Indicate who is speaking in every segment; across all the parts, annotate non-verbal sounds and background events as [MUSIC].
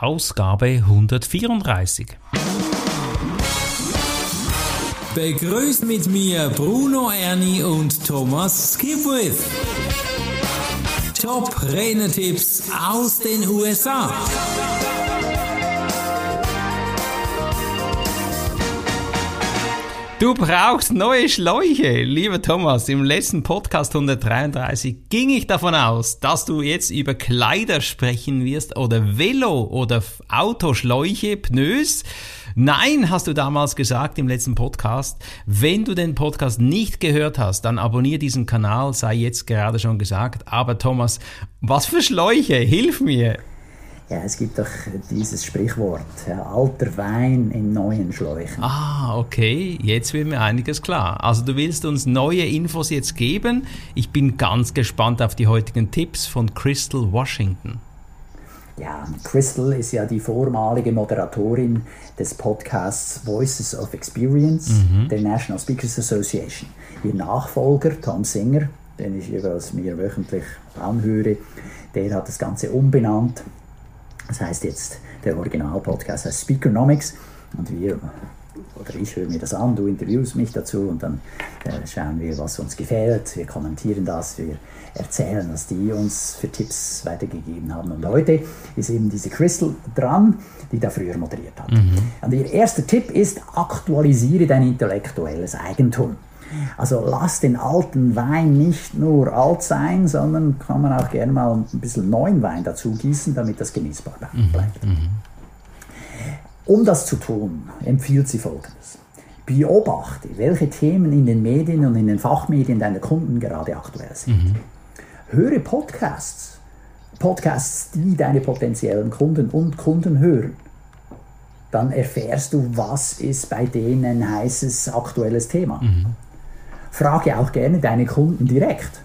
Speaker 1: Ausgabe 134.
Speaker 2: Begrüßt mit mir Bruno Ernie und Thomas Skipwith. Top Rennertipps aus den USA.
Speaker 1: Du brauchst neue Schläuche, lieber Thomas. Im letzten Podcast 133 ging ich davon aus, dass du jetzt über Kleider sprechen wirst oder Velo oder Autoschläuche, Pneus. Nein, hast du damals gesagt im letzten Podcast. Wenn du den Podcast nicht gehört hast, dann abonniere diesen Kanal, sei jetzt gerade schon gesagt. Aber Thomas, was für Schläuche? Hilf mir.
Speaker 3: Ja, es gibt doch dieses Sprichwort, ja, alter Wein in neuen Schläuchen.
Speaker 1: Ah, okay, jetzt wird mir einiges klar. Also du willst uns neue Infos jetzt geben. Ich bin ganz gespannt auf die heutigen Tipps von Crystal Washington.
Speaker 3: Ja, Crystal ist ja die vormalige Moderatorin des Podcasts Voices of Experience mhm. der National Speakers Association. Ihr Nachfolger, Tom Singer, den ich jeweils mir wöchentlich anhöre, der hat das Ganze umbenannt das heißt jetzt, der Original-Podcast heißt Speakernomics und wir, oder ich höre mir das an, du interviewst mich dazu und dann äh, schauen wir, was uns gefällt, wir kommentieren das, wir erzählen, was die uns für Tipps weitergegeben haben. Und heute ist eben diese Crystal dran, die da früher moderiert hat. Mhm. Und ihr erster Tipp ist, aktualisiere dein intellektuelles Eigentum. Also lass den alten Wein nicht nur alt sein, sondern kann man auch gerne mal ein bisschen neuen Wein dazu gießen, damit das genießbar mhm, bleibt. Mhm. Um das zu tun, empfiehlt sie Folgendes. Beobachte, welche Themen in den Medien und in den Fachmedien deiner Kunden gerade aktuell sind. Mhm. Höre Podcasts, Podcasts, die deine potenziellen Kunden und Kunden hören. Dann erfährst du, was ist bei denen ein heißes aktuelles Thema. Mhm frage auch gerne deine Kunden direkt.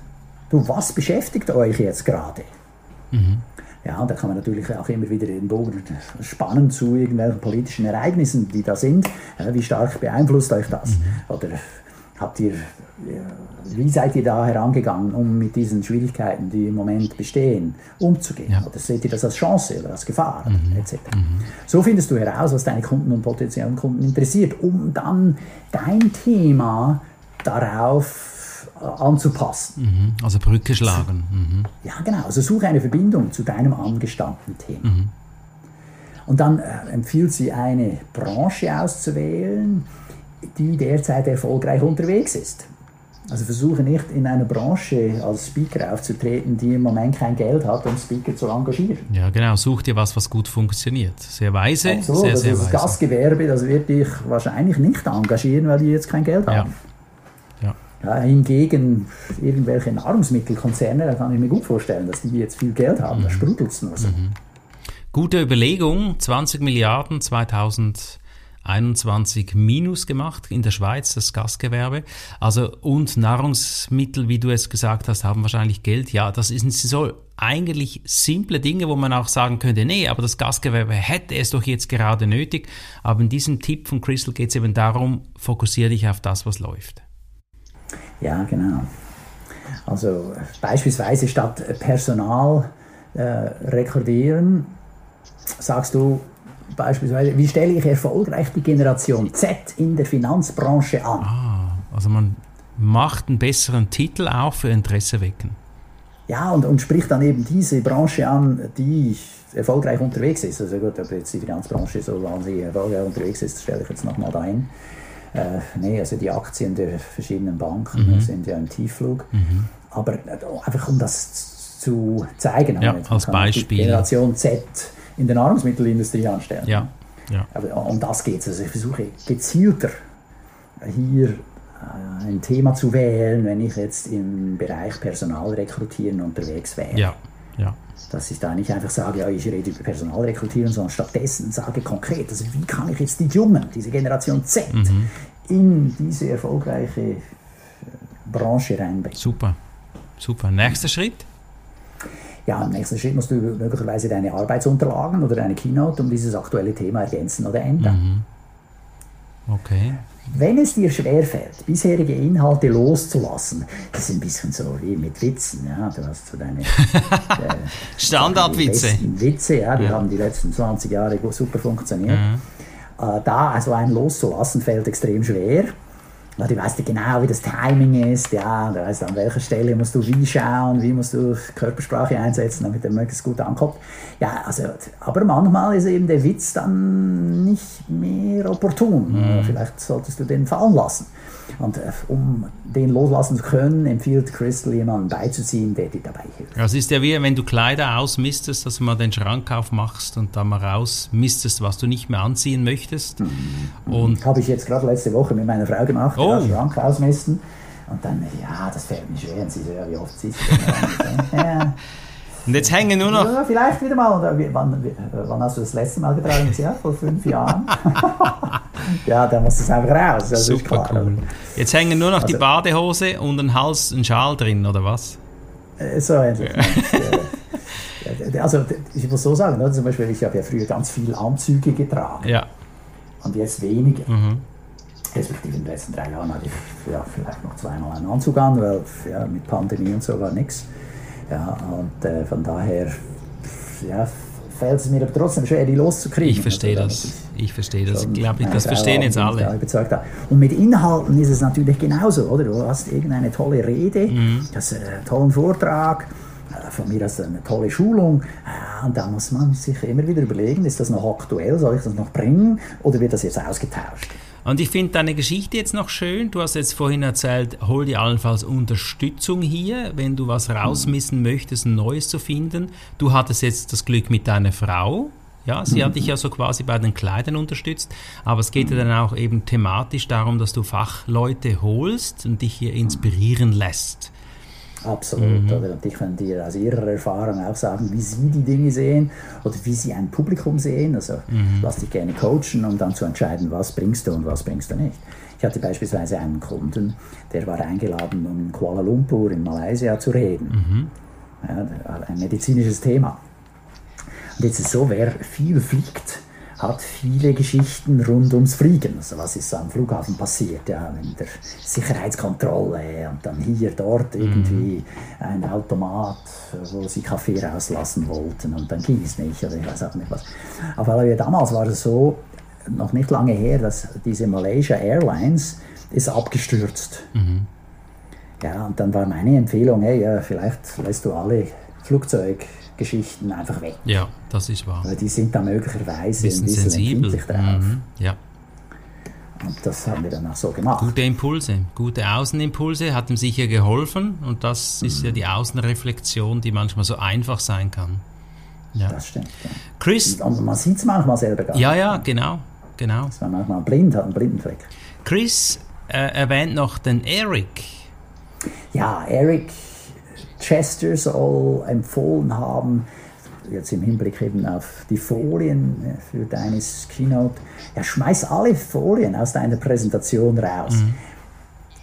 Speaker 3: Du, was beschäftigt euch jetzt gerade? Mhm. Ja, da kann man natürlich auch immer wieder den Bogen spannen zu irgendwelchen politischen Ereignissen, die da sind. Wie stark beeinflusst euch das? Mhm. Oder habt ihr, wie seid ihr da herangegangen, um mit diesen Schwierigkeiten, die im Moment bestehen, umzugehen? Ja. Oder seht ihr das als Chance oder als Gefahr, mhm. etc. Mhm. So findest du heraus, was deine Kunden und potenziellen Kunden interessiert, um dann dein Thema darauf äh, anzupassen.
Speaker 1: Mhm. Also Brücke schlagen.
Speaker 3: Mhm. Ja, genau. Also suche eine Verbindung zu deinem angestammten Thema. Mhm. Und dann äh, empfiehlt sie eine Branche auszuwählen, die derzeit erfolgreich unterwegs ist. Also versuche nicht in einer Branche als Speaker aufzutreten, die im Moment kein Geld hat, um Speaker zu engagieren.
Speaker 1: Ja, genau. Such dir was, was gut funktioniert. Sehr weise.
Speaker 3: Absolut. Sehr, sehr das weise. Gastgewerbe, das wird dich wahrscheinlich nicht engagieren, weil die jetzt kein Geld haben. Ja. Hingegen irgendwelche Nahrungsmittelkonzerne, da kann ich mir gut vorstellen, dass die jetzt viel Geld haben, mhm. da sprudelt es nur so. Mhm.
Speaker 1: Gute Überlegung, 20 Milliarden 2021 minus gemacht in der Schweiz, das Gastgewerbe. Also und Nahrungsmittel, wie du es gesagt hast, haben wahrscheinlich Geld. Ja, das sind so eigentlich simple Dinge, wo man auch sagen könnte, nee, aber das Gastgewerbe hätte es doch jetzt gerade nötig. Aber in diesem Tipp von Crystal geht es eben darum, fokussiere dich auf das, was läuft.
Speaker 3: Ja, genau. Also beispielsweise statt Personal äh, rekordieren, sagst du beispielsweise, wie stelle ich erfolgreich die Generation Z in der Finanzbranche an?
Speaker 1: Ah, also man macht einen besseren Titel auch für Interesse wecken.
Speaker 3: Ja, und, und spricht dann eben diese Branche an, die erfolgreich unterwegs ist. Also gut, ob jetzt die Finanzbranche so wahnsinnig erfolgreich unterwegs ist, stelle ich jetzt nochmal dahin. Äh, nee, also die Aktien der verschiedenen Banken mhm. sind ja im Tiefflug. Mhm. Aber äh, einfach um das zu zeigen,
Speaker 1: ja, als Beispiel.
Speaker 3: Generation Z in der Nahrungsmittelindustrie anstellen.
Speaker 1: Ja. Ja.
Speaker 3: Aber um das geht es. Also ich versuche gezielter hier äh, ein Thema zu wählen, wenn ich jetzt im Bereich Personalrekrutieren unterwegs wäre.
Speaker 1: Ja. Ja.
Speaker 3: Dass ich da nicht einfach sage, ja, ich rede über Personalrekrutieren, sondern stattdessen sage konkret, also wie kann ich jetzt die Jungen, diese Generation Z, mhm. in diese erfolgreiche äh, Branche reinbringen.
Speaker 1: Super, super. Nächster Schritt?
Speaker 3: Ja, im nächsten Schritt musst du möglicherweise deine Arbeitsunterlagen oder deine Keynote um dieses aktuelle Thema ergänzen oder ändern.
Speaker 1: Mhm. Okay.
Speaker 3: Wenn es dir schwerfällt, bisherige Inhalte loszulassen, das ist ein bisschen so wie mit Witzen. Ja? Du hast so deine [LAUGHS] äh,
Speaker 1: Standardwitze.
Speaker 3: Witze, ja, die ja. haben die letzten 20 Jahre super funktioniert. Mhm. Äh, da also einen loszulassen, fällt extrem schwer. Ja, du weißt ja genau, wie das Timing ist, ja, du weißt, an welcher Stelle musst du wie schauen, wie musst du Körpersprache einsetzen, damit er möglichst gut ankommt. Ja, also, aber manchmal ist eben der Witz dann nicht mehr opportun. Mhm. Vielleicht solltest du den fallen lassen. Und äh, um den loslassen zu können, empfiehlt Crystal jemanden beizuziehen, der dir dabei hilft.
Speaker 1: Das ist ja wie, wenn du Kleider ausmistest, dass du mal den Schrank aufmachst und dann mal rausmistest, was du nicht mehr anziehen möchtest. Mhm.
Speaker 3: Und Habe ich jetzt gerade letzte Woche mit meiner Frau gemacht, oh. Den Schrank ausmisten. Und dann, ja, das fällt mir schwer. Und sie so, ja, wie oft siehst [LAUGHS] du ja.
Speaker 1: Und jetzt hängen nur noch.
Speaker 3: Ja, vielleicht wieder mal. Wann, wann, hast du das letzte Mal getragen? Ja, vor fünf Jahren. [LAUGHS] ja, dann muss es einfach raus. Das
Speaker 1: Super klar, cool. Jetzt hängen nur noch also, die Badehose und ein Hals, ein Schal drin, oder was?
Speaker 3: Äh, so ähnlich. also, ich muss so sagen, oder? zum Beispiel, ich habe ja früher ganz viele Anzüge getragen.
Speaker 1: Ja.
Speaker 3: Und jetzt weniger. Mhm. Respektive in den letzten drei Jahren hatte ich ja, vielleicht noch zweimal einen Anzug an, weil ja, mit Pandemie und so war nichts. Ja, und äh, von daher ja, fällt es mir aber trotzdem schwer, die loszukriegen.
Speaker 1: Ich verstehe also, das. Ich verstehe das. Ich glaube, das verstehen jetzt alle.
Speaker 3: Und mit Inhalten ist es natürlich genauso, oder? Du hast irgendeine tolle Rede, mhm. hast einen tollen Vortrag, äh, von mir aus eine tolle Schulung. Äh, und da muss man sich immer wieder überlegen, ist das noch aktuell, soll ich das noch bringen oder wird das jetzt ausgetauscht?
Speaker 1: Und ich finde deine Geschichte jetzt noch schön. Du hast jetzt vorhin erzählt, hol dir allenfalls Unterstützung hier, wenn du was rausmissen möchtest, ein Neues zu finden. Du hattest jetzt das Glück mit deiner Frau. Ja, sie hat dich ja so quasi bei den Kleidern unterstützt, aber es geht ja dann auch eben thematisch darum, dass du Fachleute holst und dich hier inspirieren lässt.
Speaker 3: Absolut. Mhm. Oder? Und ich kann dir aus ihrer Erfahrung auch sagen, wie sie die Dinge sehen oder wie sie ein Publikum sehen. Also mhm. lass dich gerne coachen, um dann zu entscheiden, was bringst du und was bringst du nicht. Ich hatte beispielsweise einen Kunden, der war eingeladen, um in Kuala Lumpur in Malaysia zu reden. Mhm. Ja, ein medizinisches Thema. Und jetzt ist es so, wer viel fliegt, hat viele Geschichten rund ums Fliegen. Also was ist am Flughafen passiert, ja, mit der Sicherheitskontrolle und dann hier, dort irgendwie ein Automat, wo sie Kaffee rauslassen wollten und dann ging es nicht oder ich weiß auch nicht was. Aber damals war es so, noch nicht lange her, dass diese Malaysia Airlines ist abgestürzt. Mhm. Ja, und dann war meine Empfehlung, hey, ja, vielleicht lässt du alle Flugzeug Geschichten einfach weg.
Speaker 1: Ja, das ist wahr.
Speaker 3: Weil die sind da möglicherweise ein bisschen sensibel drauf. Mhm,
Speaker 1: ja.
Speaker 3: Und das haben wir dann auch so gemacht.
Speaker 1: Gute Impulse, gute Außenimpulse hat ihm sicher geholfen und das ist mhm. ja die Außenreflexion, die manchmal so einfach sein kann.
Speaker 3: Ja. Das stimmt. Ja.
Speaker 1: Chris.
Speaker 3: Und man sieht es manchmal selber
Speaker 1: gar nicht. Ja, ja, genau. genau.
Speaker 3: Dass man manchmal blind hat, einen Blindenfleck.
Speaker 1: Chris äh, erwähnt noch den Eric.
Speaker 3: Ja, Eric Chester soll empfohlen haben, jetzt im Hinblick eben auf die Folien äh, für deine Keynote, ja, schmeiß alle Folien aus deiner Präsentation raus. Mhm.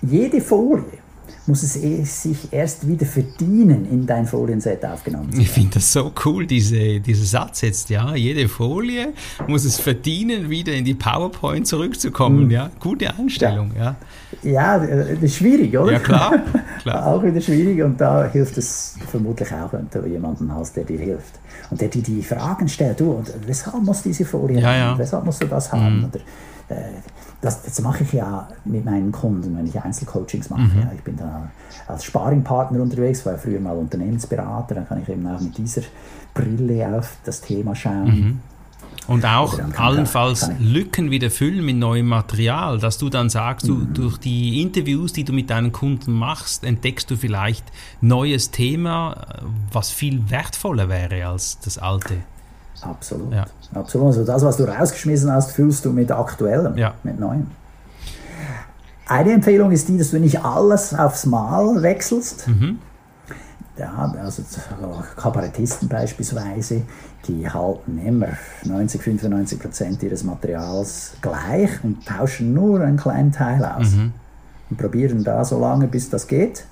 Speaker 3: Jede Folie muss es eh sich erst wieder verdienen, in dein Folienset aufgenommen zu werden.
Speaker 1: Ich finde das so cool, diese, dieser Satz jetzt, ja. Jede Folie muss es verdienen, wieder in die PowerPoint zurückzukommen, mhm. ja. Gute Einstellung, ja.
Speaker 3: Ja, das ist schwierig, oder?
Speaker 1: Ja, klar. [LAUGHS] klar.
Speaker 3: auch wieder schwierig und da hilft es vermutlich auch, wenn du jemanden hast, der dir hilft. Und der dir die Fragen stellt, du, und weshalb muss diese Folie
Speaker 1: ja, haben?
Speaker 3: Ja. Weshalb musst du das haben? Mhm. Oder, äh, das, das mache ich ja mit meinen Kunden, wenn ich Einzelcoachings mache. Mhm. Ja, ich bin da als Sparingpartner unterwegs, war früher mal Unternehmensberater, dann kann ich eben auch mit dieser Brille auf das Thema schauen. Mhm.
Speaker 1: Und auch allenfalls Lücken wieder füllen mit neuem Material, dass du dann sagst, du, mhm. durch die Interviews, die du mit deinen Kunden machst, entdeckst du vielleicht neues Thema, was viel wertvoller wäre als das alte.
Speaker 3: Absolut. Ja. Absolut. Also das, was du rausgeschmissen hast, füllst du mit aktuellem,
Speaker 1: ja.
Speaker 3: mit neuem. Eine Empfehlung ist die, dass du nicht alles aufs Mal wechselst. Mhm. Ja, also Kabarettisten beispielsweise, die halten immer 90, 95 Prozent ihres Materials gleich und tauschen nur einen kleinen Teil aus. Mhm. Und probieren da so lange, bis das geht.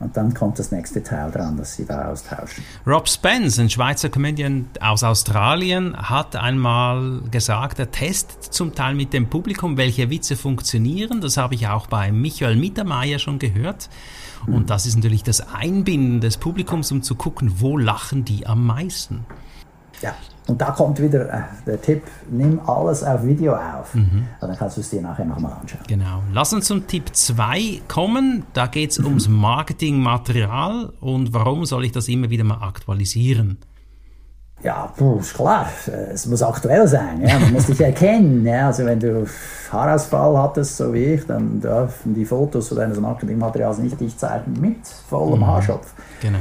Speaker 3: Und dann kommt das nächste Teil dran, das sie da austauschen.
Speaker 1: Rob Spence, ein Schweizer Comedian aus Australien, hat einmal gesagt, er testet zum Teil mit dem Publikum, welche Witze funktionieren. Das habe ich auch bei Michael Mittermeier schon gehört. Und das ist natürlich das Einbinden des Publikums, um zu gucken, wo lachen die am meisten.
Speaker 3: Ja, und da kommt wieder äh, der Tipp, nimm alles auf Video auf.
Speaker 1: Mhm.
Speaker 3: Dann kannst du es dir nachher nochmal anschauen.
Speaker 1: Genau. Lass uns zum Tipp 2 kommen. Da geht es ums Marketingmaterial und warum soll ich das immer wieder mal aktualisieren?
Speaker 3: Ja, puh, ist klar, es muss aktuell sein, ja. man muss dich [LAUGHS] erkennen. Ja. Also wenn du Haarausfall hattest, so wie ich, dann dürfen die Fotos deines Marketingmaterials nicht dich zeigen mit vollem Haarschopf.
Speaker 1: Genau.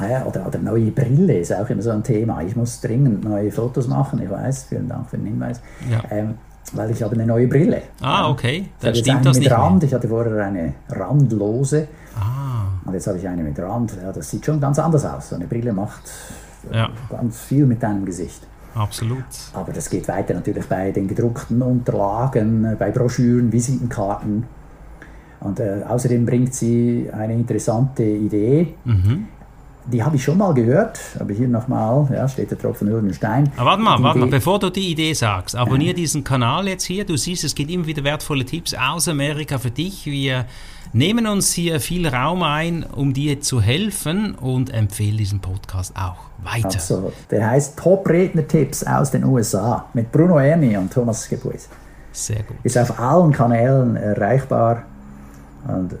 Speaker 3: Ja, oder, oder neue Brille ist auch immer so ein Thema. Ich muss dringend neue Fotos machen, ich weiß, vielen Dank für den Hinweis.
Speaker 1: Ja.
Speaker 3: Ähm, weil ich habe eine neue Brille.
Speaker 1: Ah, okay.
Speaker 3: Ich
Speaker 1: Dann
Speaker 3: habe jetzt
Speaker 1: stimmt
Speaker 3: eine
Speaker 1: das
Speaker 3: mit
Speaker 1: nicht
Speaker 3: Rand,
Speaker 1: mehr.
Speaker 3: ich hatte vorher eine randlose
Speaker 1: Ah,
Speaker 3: und jetzt habe ich eine mit Rand. Ja, das sieht schon ganz anders aus. So eine Brille macht äh,
Speaker 1: Ja.
Speaker 3: ganz viel mit deinem Gesicht.
Speaker 1: absolut.
Speaker 3: Aber das geht weiter natürlich bei den gedruckten Unterlagen, äh, bei Broschüren, Visitenkarten. Und äh, außerdem bringt sie eine interessante Idee.
Speaker 1: Mhm.
Speaker 3: Die habe ich schon mal gehört, aber hier nochmal, ja, steht der Tropfen über den Stein.
Speaker 1: Aber warte mal,
Speaker 3: Die
Speaker 1: warte mal, bevor du die Idee sagst, abonniere diesen Kanal jetzt hier. Du siehst, es gibt immer wieder wertvolle Tipps aus Amerika für dich. Wir nehmen uns hier viel Raum ein, um dir zu helfen und empfehle diesen Podcast auch weiter.
Speaker 3: Absolut. Der heißt Top-Redner-Tipps aus den USA mit Bruno Erni und Thomas Gebuis.
Speaker 1: Sehr gut.
Speaker 3: Ist auf allen Kanälen erreichbar. Und äh,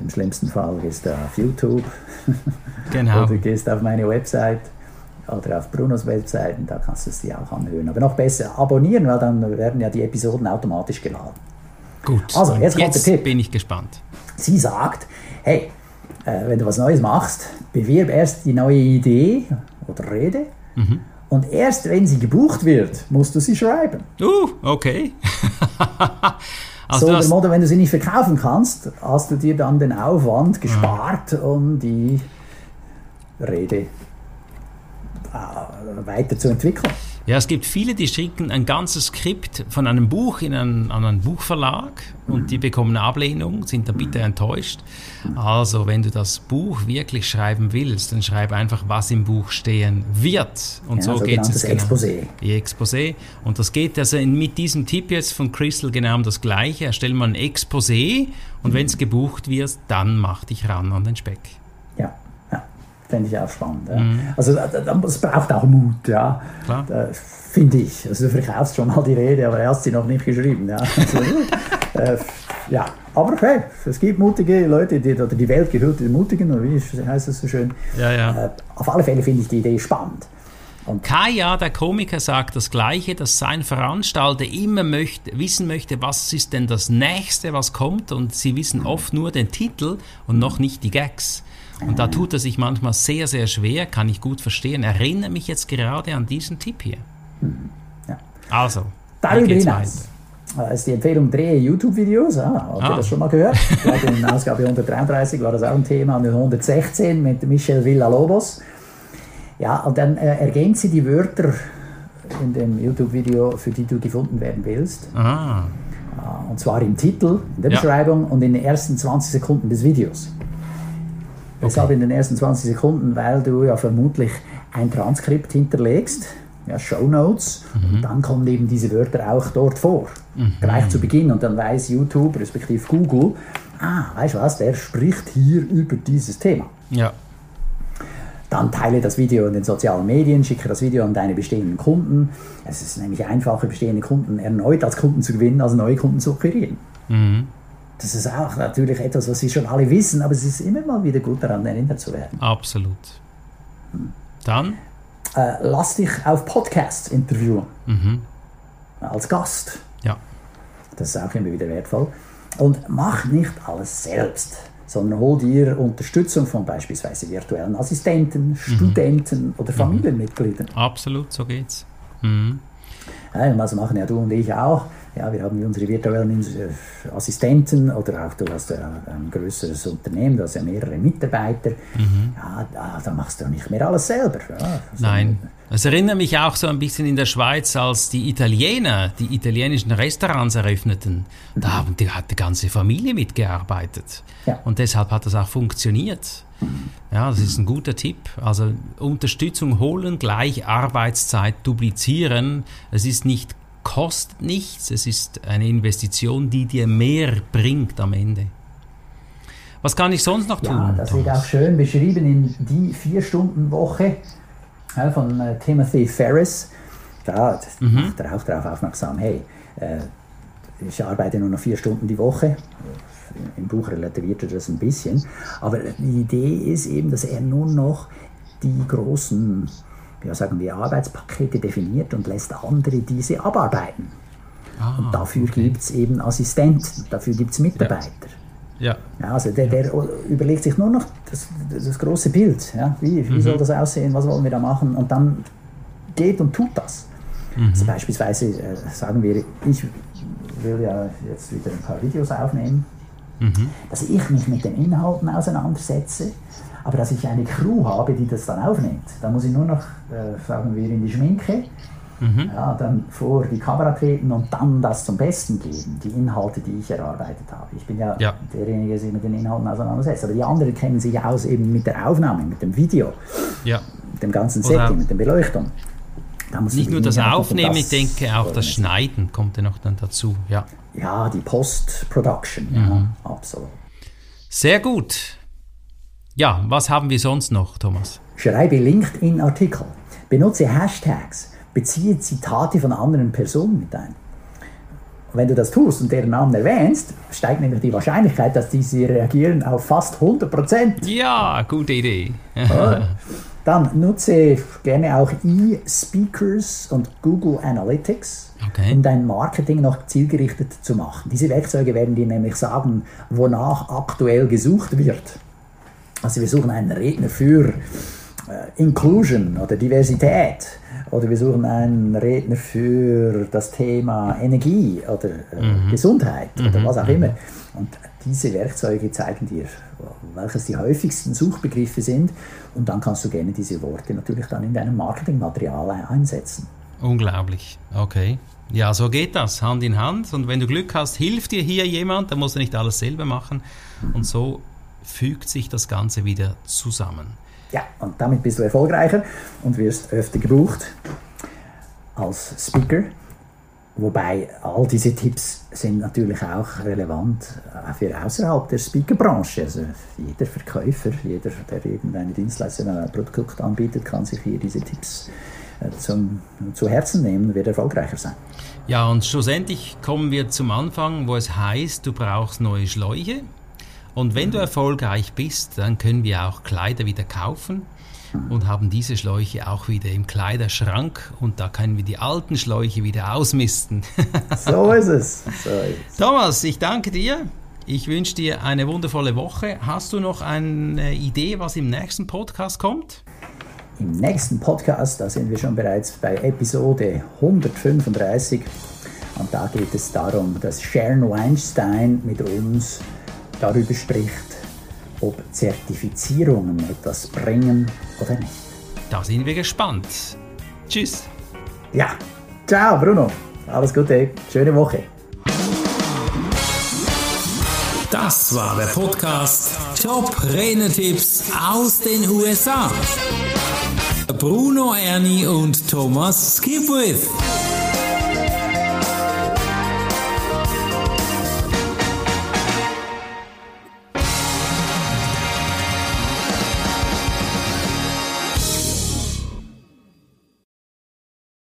Speaker 3: im schlimmsten Fall gehst du auf YouTube [LAUGHS]
Speaker 1: Genau.
Speaker 3: oder gehst auf meine Website oder auf Brunos Website und da kannst du es dir auch anhören. Aber noch besser abonnieren, weil dann werden ja die Episoden automatisch geladen.
Speaker 1: Gut.
Speaker 3: Also, jetzt kommt der Tipp.
Speaker 1: bin ich gespannt.
Speaker 3: Sie sagt, hey, äh, wenn du was Neues machst, bewirb erst die neue Idee oder Rede
Speaker 1: Mhm.
Speaker 3: und erst wenn sie gebucht wird, musst du sie schreiben.
Speaker 1: Uh, okay. [LAUGHS] also
Speaker 3: so
Speaker 1: hast,
Speaker 3: Motto, wenn du sie nicht verkaufen kannst, hast du dir dann den Aufwand gespart, um die Rede äh, weiterzuentwickeln.
Speaker 1: Ja, es gibt viele, die schicken ein ganzes Skript von einem Buch in einen, an einen Buchverlag und die bekommen eine Ablehnung, sind dann bitter enttäuscht. Also, wenn du das Buch wirklich schreiben willst, dann schreib einfach, was im Buch stehen wird. Und
Speaker 3: Ja,
Speaker 1: so geht es
Speaker 3: sogenanntes Exposé.
Speaker 1: Ihr Exposé. Und das geht also mit diesem Tipp jetzt von Crystal genau um das Gleiche. Erstell mal ein Exposé und wenn es gebucht wird, dann mach dich ran an den Speck.
Speaker 3: Fände ich auch spannend. Ja. Also da- da- es braucht auch Mut, ja. Finde ich. Also du verkaufst schon mal die Rede, aber er hat sie noch nicht geschrieben. Ja, [LAUGHS] also, äh, ja. aber hey, es gibt mutige Leute, die, oder die Welt gehört den Mutigen, oder wie heißt das so schön.
Speaker 1: Ja, ja.
Speaker 3: Äh, auf alle Fälle finde ich die Idee spannend.
Speaker 1: Kaya, der Komiker, sagt das Gleiche, dass sein Veranstalter immer möchte, wissen möchte, was ist denn das Nächste, was kommt. Und sie wissen oft nur den Titel und noch nicht die Gags. Und da tut er sich manchmal sehr, sehr schwer, kann ich gut verstehen. Erinnere mich jetzt gerade an diesen Tipp hier.
Speaker 3: Ja.
Speaker 1: Also,
Speaker 3: Darüber hinaus äh, ist die Empfehlung, drehe YouTube-Videos. Ah, habt ihr
Speaker 1: Ah.
Speaker 3: das schon mal gehört? Glaube, in Ausgabe 133 war das auch ein Thema, und in 116 mit Michel Villalobos. Ja, und dann äh, ergänzt sie die Wörter in dem YouTube-Video, für die du gefunden werden willst.
Speaker 1: Ah,
Speaker 3: Äh, Und zwar im Titel, in der
Speaker 1: Ja.
Speaker 3: Beschreibung und in den ersten 20 Sekunden des Videos. Weshalb in den ersten 20 Sekunden? Weil du ja vermutlich ein Transkript hinterlegst, ja, Show Notes, und dann kommen eben diese Wörter auch dort vor. Gleich zu Beginn und dann weiß YouTube, respektive Google, ah, weißt du was, der spricht hier über dieses Thema.
Speaker 1: ja.
Speaker 3: Dann teile das Video in den sozialen Medien, schicke das Video an deine bestehenden Kunden. Es ist nämlich einfacher, bestehende Kunden erneut als Kunden zu gewinnen, als neue Kunden zu akquirieren. Das ist auch natürlich etwas, was sie schon alle wissen, aber es ist immer mal wieder gut daran erinnert zu werden.
Speaker 1: Absolut. Dann?
Speaker 3: Äh, lass dich auf Podcasts interviewen. Als Gast.
Speaker 1: Ja.
Speaker 3: Das ist auch immer wieder wertvoll. Und mach nicht alles selbst, sondern hol dir Unterstützung von beispielsweise virtuellen Assistenten, Studenten oder Familienmitgliedern.
Speaker 1: Absolut, so geht's. Mhm.
Speaker 3: Ja, das machen ja du und ich auch. Ja, wir haben unsere virtuellen äh, Assistenten oder auch du hast ja ein größeres Unternehmen, du hast ja mehrere Mitarbeiter.
Speaker 1: Mhm.
Speaker 3: Ja, da, da machst du nicht mehr alles selber. Ja, also,
Speaker 1: Nein. Es erinnert mich auch so ein bisschen in der Schweiz, als die Italiener die italienischen Restaurants eröffneten. Da haben die, hat die ganze Familie mitgearbeitet.
Speaker 3: Ja.
Speaker 1: Und deshalb hat das auch funktioniert. Ja, das ist ein guter Tipp. Also Unterstützung holen, gleich Arbeitszeit duplizieren. Es ist nicht, kostet nichts, es ist eine Investition, die dir mehr bringt am Ende. Was kann ich sonst noch tun?
Speaker 3: Ja, das wird auch schön beschrieben in die Vier-Stunden-Woche ja, von äh, Timothy Ferris. Da
Speaker 1: Mhm.
Speaker 3: macht er auch darauf aufmerksam, hey, äh, ich arbeite nur noch vier Stunden die Woche. Im Buch relativiert er das ein bisschen. Aber die Idee ist eben, dass er nur noch die großen, ja, sagen wir, Arbeitspakete definiert und lässt andere diese abarbeiten.
Speaker 1: Ah,
Speaker 3: Und dafür gibt es eben Assistenten, dafür gibt es Mitarbeiter.
Speaker 1: ja.
Speaker 3: Ja, also der, der überlegt sich nur noch das, das große Bild. Ja? Wie, wie soll das aussehen? Was wollen wir da machen? Und dann geht und tut das. Also beispielsweise äh, sagen wir, ich will ja jetzt wieder ein paar Videos aufnehmen, dass ich mich mit den Inhalten auseinandersetze, aber dass ich eine Crew habe, die das dann aufnimmt. Da muss ich nur noch, äh, sagen wir, in die Schminke, ja, dann vor die Kamera treten und dann das zum Besten geben, die Inhalte, die ich erarbeitet habe. Ich bin ja,
Speaker 1: Ja.
Speaker 3: derjenige, der sich mit den Inhalten auseinandersetzt, aber die anderen kennen sich aus eben mit der Aufnahme, mit dem Video,
Speaker 1: ja.
Speaker 3: mit dem ganzen
Speaker 1: Oder-
Speaker 3: Setting, mit der Beleuchtung. Da muss
Speaker 1: Nicht
Speaker 3: ich
Speaker 1: nur das Aufnehmen, ich denke auch das. Schneiden kommt ja noch dann dazu. Ja.
Speaker 3: Ja, die Post-Production, ja,
Speaker 1: Mhm.
Speaker 3: absolut.
Speaker 1: Sehr gut. Ja, was haben wir sonst noch, Thomas?
Speaker 3: Schreibe LinkedIn-Artikel, benutze Hashtags, beziehe Zitate von anderen Personen mit ein. Und wenn du das tust und deren Namen erwähnst, steigt nämlich die Wahrscheinlichkeit, dass diese reagieren auf fast 100 Prozent.
Speaker 1: Ja, gute Idee. [LAUGHS]
Speaker 3: Dann nutze gerne auch E-Speakers und Google Analytics,
Speaker 1: Okay.
Speaker 3: um dein Marketing noch zielgerichtet zu machen. Diese Werkzeuge werden dir nämlich sagen, wonach aktuell gesucht wird. Also wir suchen einen Redner für äh, Inclusion oder Diversität oder wir suchen einen Redner für das Thema Energie oder äh, Gesundheit oder was auch immer. Und diese Werkzeuge zeigen dir, welches die häufigsten Suchbegriffe sind und dann kannst du gerne diese Worte natürlich dann in deinem Marketingmaterial einsetzen.
Speaker 1: Unglaublich. Okay. Ja, so geht das, Hand in Hand. Und wenn du Glück hast, hilft dir hier jemand, dann musst du nicht alles selber machen. Und so fügt sich das Ganze wieder zusammen.
Speaker 3: Ja, und damit bist du erfolgreicher und wirst öfter gebucht als Speaker. Wobei all diese Tipps sind natürlich auch relevant äh, für außerhalb der Speakerbranche. Also jeder Verkäufer, jeder, der irgendeine Dienstleistung oder ein Produkt anbietet, kann sich hier diese Tipps äh, zum, zu Herzen nehmen und wird erfolgreicher sein.
Speaker 1: Ja, und schlussendlich kommen wir zum Anfang, wo es heißt, du brauchst neue Schläuche. Und wenn du erfolgreich bist, dann können wir auch Kleider wieder kaufen und haben diese Schläuche auch wieder im Kleiderschrank und da können wir die alten Schläuche wieder ausmisten. [LAUGHS]
Speaker 3: So ist es. So ist es.
Speaker 1: Thomas, ich danke dir. Ich wünsche dir eine wundervolle Woche. Hast du noch eine Idee, was im nächsten Podcast kommt?
Speaker 3: Im nächsten Podcast, da sind wir schon bereits bei Episode 135 und da geht es darum, dass Sharon Weinstein mit uns darüber spricht, ob Zertifizierungen etwas bringen oder nicht.
Speaker 1: Da sind wir gespannt. Tschüss.
Speaker 3: Ja, ciao Bruno, alles Gute, schöne Woche.
Speaker 2: Das war der Podcast Top Renetipps aus den USA. Bruno Ernie und Thomas Skipwith.